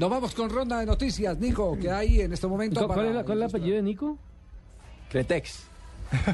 Nos vamos con ronda de noticias, Nico, que hay en este momento. ¿Cuál, para- es, la- cuál es el apellido de Nico? Cretex.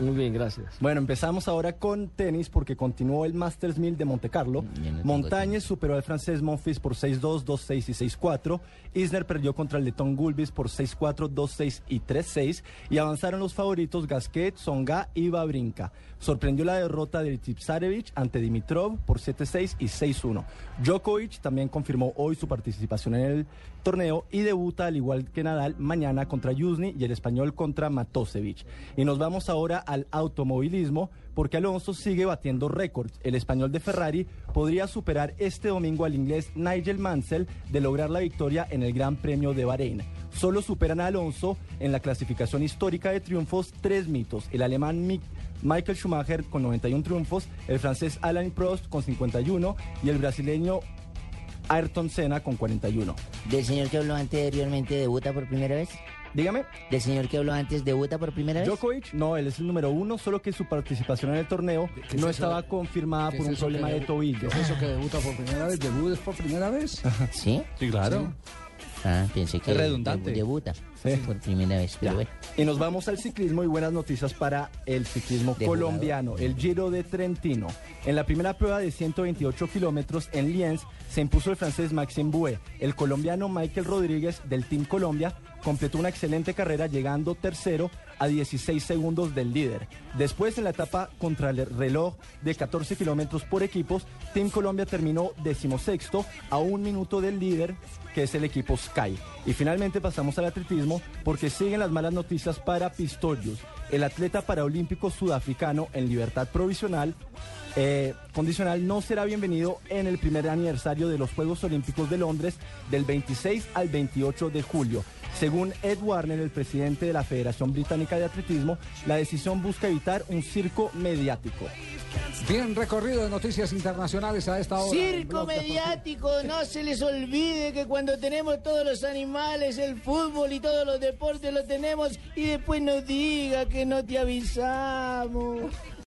Muy bien, gracias. Bueno, empezamos ahora con tenis porque continuó el Masters 1000 de Monte Carlo. Montañez superó al francés Monfils por 6-2, 2-6 y 6-4. Isner perdió contra el letón Gulbis por 6-4, 2-6 y 3-6. Y avanzaron los favoritos Gasquet, Songa y Babrinka. Sorprendió la derrota de Tipsarevich ante Dimitrov por 7-6 y 6-1. Djokovic también confirmó hoy su participación en el torneo y debuta al igual que Nadal mañana contra Yuzny y el español contra Matosevic. Y nos vamos ahora al automovilismo porque Alonso sigue batiendo récords. El español de Ferrari podría superar este domingo al inglés Nigel Mansell de lograr la victoria en el Gran Premio de Bahrein. Solo superan a Alonso en la clasificación histórica de triunfos tres mitos. El alemán Michael Schumacher con 91 triunfos, el francés Alain Prost con 51 y el brasileño Ayrton Senna con 41. ¿Del señor que habló anteriormente debuta por primera vez? Dígame, ¿Del señor que habló antes debuta por primera vez? Djokovic, no, él es el número uno, solo que su participación en el torneo ¿Qué es no eso? estaba confirmada ¿Qué por es un problema de tobillo. ¿Qué es eso que debuta por primera vez? ¿Debut es por primera vez? ¿Sí? Sí, claro. Ah, pensé que Es redundante. debu- debuta Sí. por primera vez, pero Ya. bueno. Y nos vamos al ciclismo y buenas noticias para el ciclismo De colombiano, el Giro de Trentino. En la primera prueba de 128 kilómetros en Lienz se impuso el francés Maxime Bouet. El colombiano Michael Rodríguez del Team Colombia completó una excelente carrera llegando tercero a 16 segundos del líder. Después en la etapa contra el reloj de 14 kilómetros por equipos, Team Colombia terminó decimosexto a un minuto del líder que es el equipo Sky. Y finalmente pasamos al atletismo porque siguen las malas noticias para Pistorius, el atleta paraolímpico sudafricano en libertad provisional. eh, condicional no será bienvenido en el primer aniversario de los Juegos Olímpicos de Londres del 26 al 28 de julio. Según Ed Warner, el presidente de la Federación Británica de Atletismo, la decisión busca evitar un circo mediático. Bien recorrido de noticias internacionales a esta hora. Circo mediático, no se les olvide que cuando tenemos todos los animales, el fútbol y todos los deportes lo tenemos y después nos diga que no te avisamos.